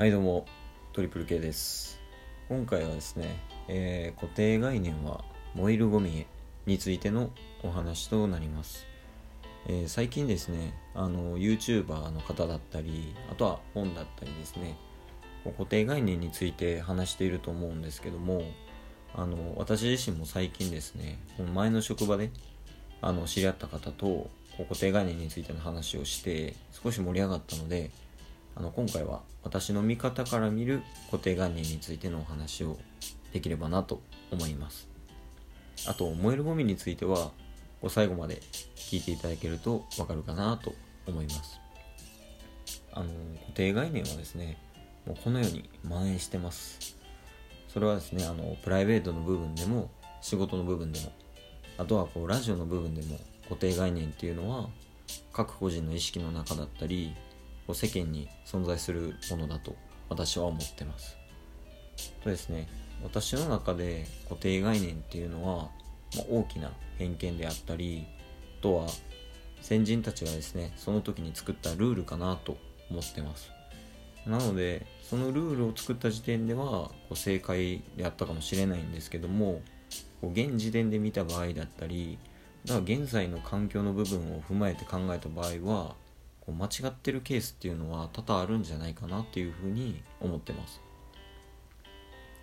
はいどうも。トリプル K です。今回はですね、えー固定概念は燃えるゴミについてのお話となります、えー最近ですねあの YouTuber の方だったりあとは本だったりですね固定概念について話していると思うんですけどもあの私自身も最近ですね前の職場であの知り合った方と固定概念についての話をして少し盛り上がったのであの今回は私の見方から見る固定概念についてのお話をできればなと思います。あと燃えるゴミについては最後まで聞いていただけるとわかるかなと思います。あの固定概念はですねもうこのように蔓延してます。それはですねあのプライベートの部分でも仕事の部分でもあとはこうラジオの部分でも固定概念っていうのは各個人の意識の中だったりこう世間に存在するものだと私は思ってます。とですね私の中で固定概念っていうのは、まあ、大きな偏見であったりあとは先人たちがですねその時に作ったルールかなと思ってます。なのでそのルールを作った時点ではこう正解であったかもしれないんですけどもこう現時点で見た場合だったりだから現在の環境の部分を踏まえて考えた場合はこう間違ってるケースっていうのは多々あるんじゃないかなっていうふうに思ってます。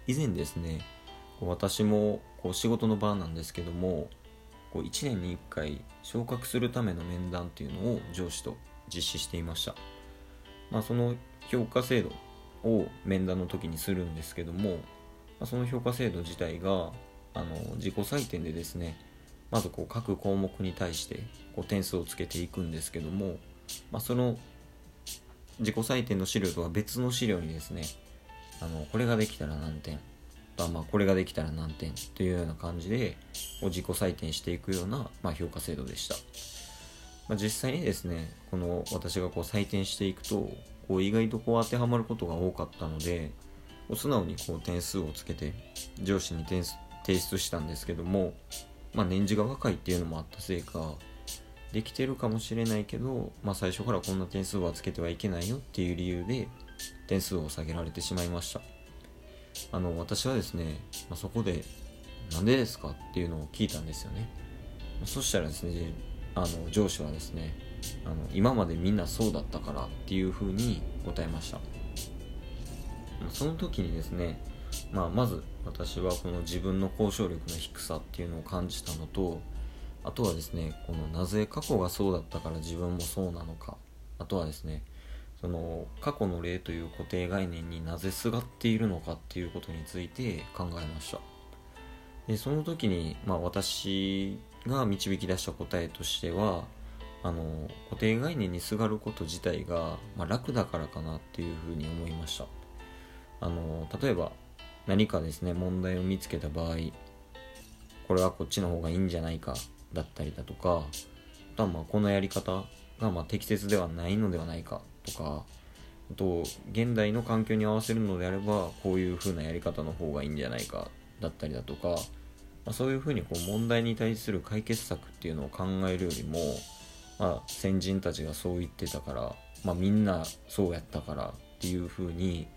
以前ですねこう私もこう仕事の場なんですけどもこう1年に1回昇格するための面談っていうのを上司と実施していました、まあ、その評価制度を面談の時にするんですけども、まあ、その評価制度自体があの自己採点でですねまずこう各項目に対してこう点数をつけていくんですけども、まあ、その自己採点の資料とは別の資料にですねあのこれができたら何点とまあこれができたら何点というような感じで自己採点していくような、まあ、評価制度でした、まあ、実際にですねこの私がこう採点していくとこう意外とこう当てはまることが多かったので素直にこう点数をつけて上司に点数提出したんですけども、まあ、年次が若いっていうのもあったせいかできてるかもしれないけど、まあ、最初からこんな点数はつけてはいけないよっていう理由で点数を下げられてしまいました。あの私はですね、まあ、そこでなんでですかっていうのを聞いたんですよね。そしたらですねあの上司はですねあの今までみんなそうだったからっていうふうに答えました。その時にですね、まあ、まず私はこの自分の交渉力の低さっていうのを感じたのとあとはですねこのなぜ過去がそうだったから自分もそうなのか。あとはですねその過去の例という固定概念になぜすがっているのかっていうことについて考えました。でその時に、まあ、私が導き出した答えとしてはあの固定概念にすがること自体が、まあ、楽だからかなっていうふうに思いました。あの例えば何かですね問題を見つけた場合これはこっちの方がいいんじゃないかだったりだとかあとはまあこのやり方がま適切ではないのではないかとかあと現代の環境に合わせるのであればこういう風なやり方の方がいいんじゃないかだったりだとか、まあ、そういう風にこう問題に対する解決策っていうのを考えるよりも、まあ、先人たちがそう言ってたから、まあ、みんなそうやったからっていう風に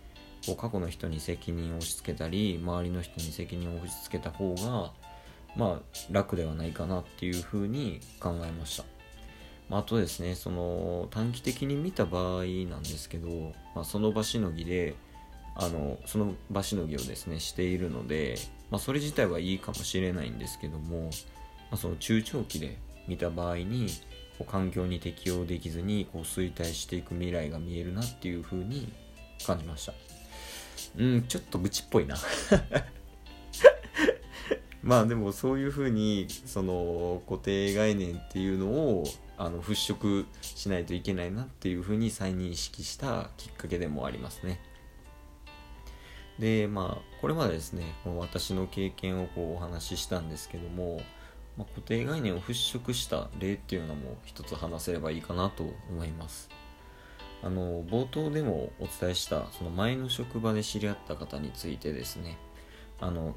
こう過去の人に責任を押し付けたり周りの人に責任を押し付けた方がまあ楽ではないかなっていう風に考えました。まあ、あとですねその短期的に見た場合なんですけど、まあ、その場しのぎであのその場しのぎをですねしているので、まあ、それ自体はいいかもしれないんですけども、まあ、その中長期で見た場合にこう環境に適応できずにこう衰退していく未来が見えるなっていう風に感じましたうんちょっと愚痴っぽいなまあでもそういうふうにその固定概念っていうのをあの払拭しないといけないなっていうふうに再認識したきっかけでもありますね。でまあこれまでですねこの私の経験をこうお話ししたんですけども、まあ、固定概念を払拭した例っていうのも一つ話せればいいかなと思います。あの冒頭でもお伝えしたその前の職場で知り合った方についてですねあの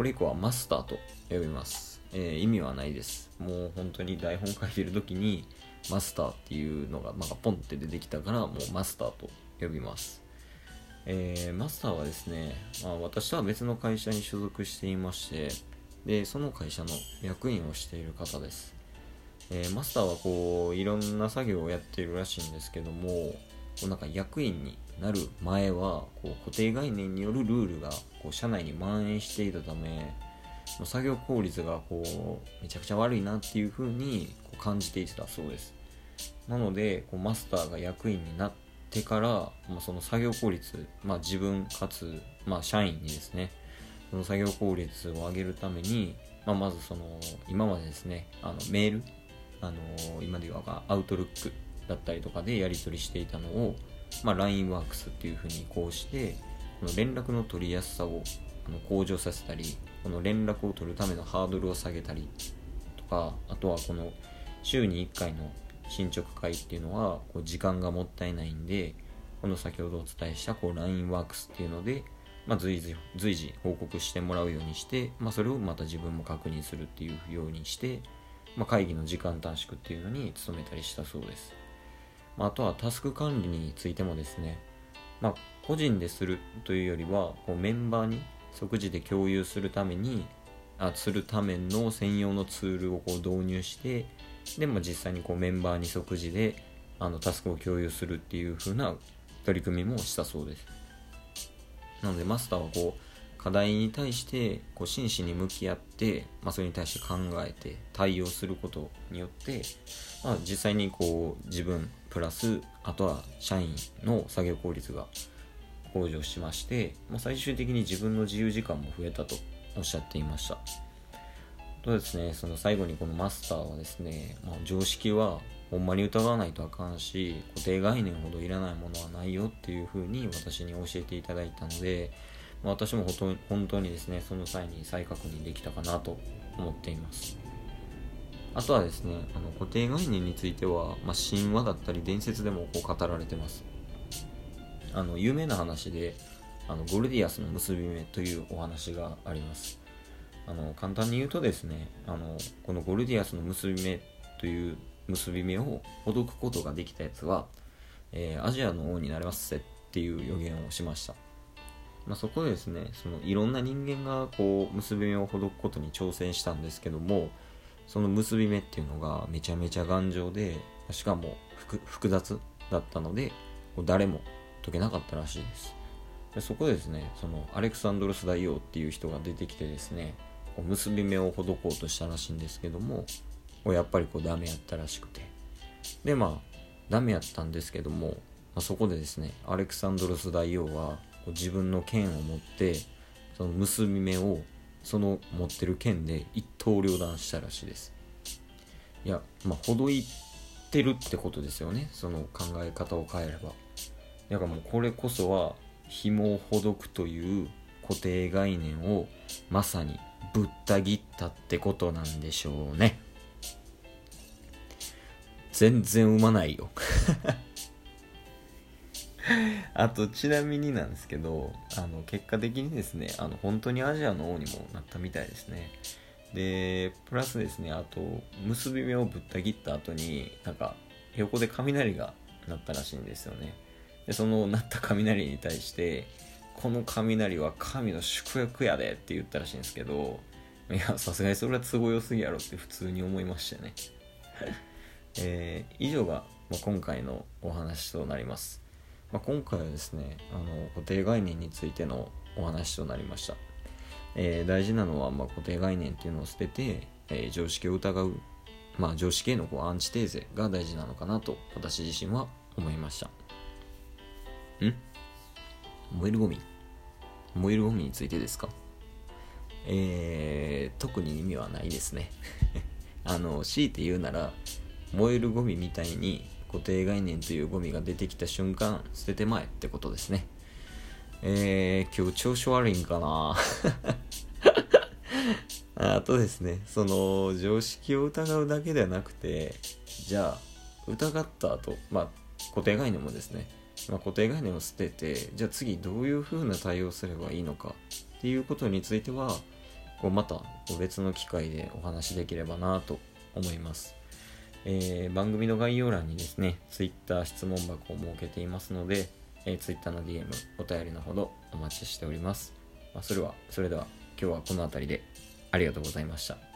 これ以降はマスターと呼びます、えー意味はないです。もう本当に台本書いてる時にマスターっていうのが、まあ、ポンって出てきたからもうマスターと呼びます、えー、マスターはですね、まあ、私とは別の会社に所属していましてでその会社の役員をしている方です、えー、マスターはこういろんな作業をやっているらしいんですけどもこうなんか役員になる前はこう固定概念によるルールがこう社内に蔓延していたため作業効率がこうめちゃくちゃ悪いなっていう風にこう感じていたそうです。なのでこうマスターが役員になってから、まあ、その作業効率、まあ、自分かつ、まあ、社員にですねその作業効率を上げるために、まあ、まずその今までですねあのメールあの今で言わばアウトルックだったりとかでやり取りしていたのを、まあ、LINEWORKS っていうふうに移行してこの連絡の取りやすさをあの向上させたりこの連絡を取るためのハードルを下げたりとかあとはこの週に1回の進捗会っていうのはこう時間がもったいないんでこの先ほどお伝えしたこう LINEWORKS っていうので、まあ、随時随時報告してもらうようにして、まあ、それをまた自分も確認するっていうようにして、まあ、会議の時間短縮っていうのに努めたりしたそうです、まあ、とはタスク管理についてもですね、まあ、個人でするというよりはこうメンバーに即時で共有するためにあするための専用のツールをこう導入してで、も実際にこうメンバーに即時であのタスクを共有するっていう風な取り組みもしたそうです。なのでマスターはこう課題に対してこう真摯に向き合って、まあ、それに対して考えて対応することによって、まあ、実際にこう自分プラスあとは社員の作業効率が向上しまして、まあ、最終的に自分の自由時間も増えたとおっしゃっていました。とですねその最後にこのマスターはですね、まあ、常識はほんまに疑わないとあかんし固定概念ほどいらないものはないよっていう風に私に教えていただいたので、まあ、私も本当にですねその際に再確認できたかなと思っています。あとはですねあの固定概念については、まあ、神話だったり伝説でもこう語られてます。あの有名な話であのゴルディアスの結び目というお話があります。あの簡単に言うとですねあのこのゴルディアスの結び目という結び目をほどくことができたやつは、えー、アジアの王になれますせっていう予言をしました、まあ、そこでですねそのいろんな人間がこう結び目をほどくことに挑戦したんですけどもその結び目っていうのがめちゃめちゃ頑丈でしかも複雑だったので誰も解けなかったらしいです。でそこでですねそのアレクサンドロス大王っていう人が出てきてですねこう結び目を施こうとしたらしいんですけどもやっぱりこうダメやったらしくて。でまあダメやったんですけども、まあ、そこでですねアレクサンドロス大王は自分の剣を持ってその結び目をその持ってる剣で一刀両断したらしいです。いやまあほどいてるってことですよね。その考え方を変えれば。だからもうこれこそは紐をほどくという固定概念をまさにぶった切ったってことなんでしょうね。全然産まないよ。あとちなみになんですけどあの結果的にですねあの本当にアジアの王にもなったみたいですね。でプラスですねあと結び目をぶった切った後になんか横で雷が鳴ったらしいんですよね。でその鳴った雷に対してこの雷は神の祝福やでって言ったらしいんですけどいやさすがにそれは都合良すぎやろって普通に思いましたね。えー、以上が、ま、今回のお話となります、まあ、今回はですねあの固定概念についてのお話となりました、えー、大事なのは、まあ、固定概念っていうのを捨てて、えー、常識を疑う、まあ、常識へのこうアンチテーゼが大事なのかなと私自身は思いました。ん？燃えるゴミ？燃えるゴミについてですか？えー、特に意味はないですね。あの強いて言うなら燃えるゴミみたいに固定概念というゴミが出てきた瞬間捨ててまえってことですね。えー、今日調子悪いんかな。あとですねその常識を疑うだけではなくてじゃあ疑った後まあ固定概念もですねまあ、固定概念を捨ててじゃあ次どういう風な対応すればいいのかっていうことについてはこうまた別の機会でお話しできればなと思います、えー、番組の概要欄にですねツイッター質問箱を設けていますのでえー、Twitter の DM お便りのほどお待ちしております、まあ、それはそれでは今日はこの辺りでありがとうございました。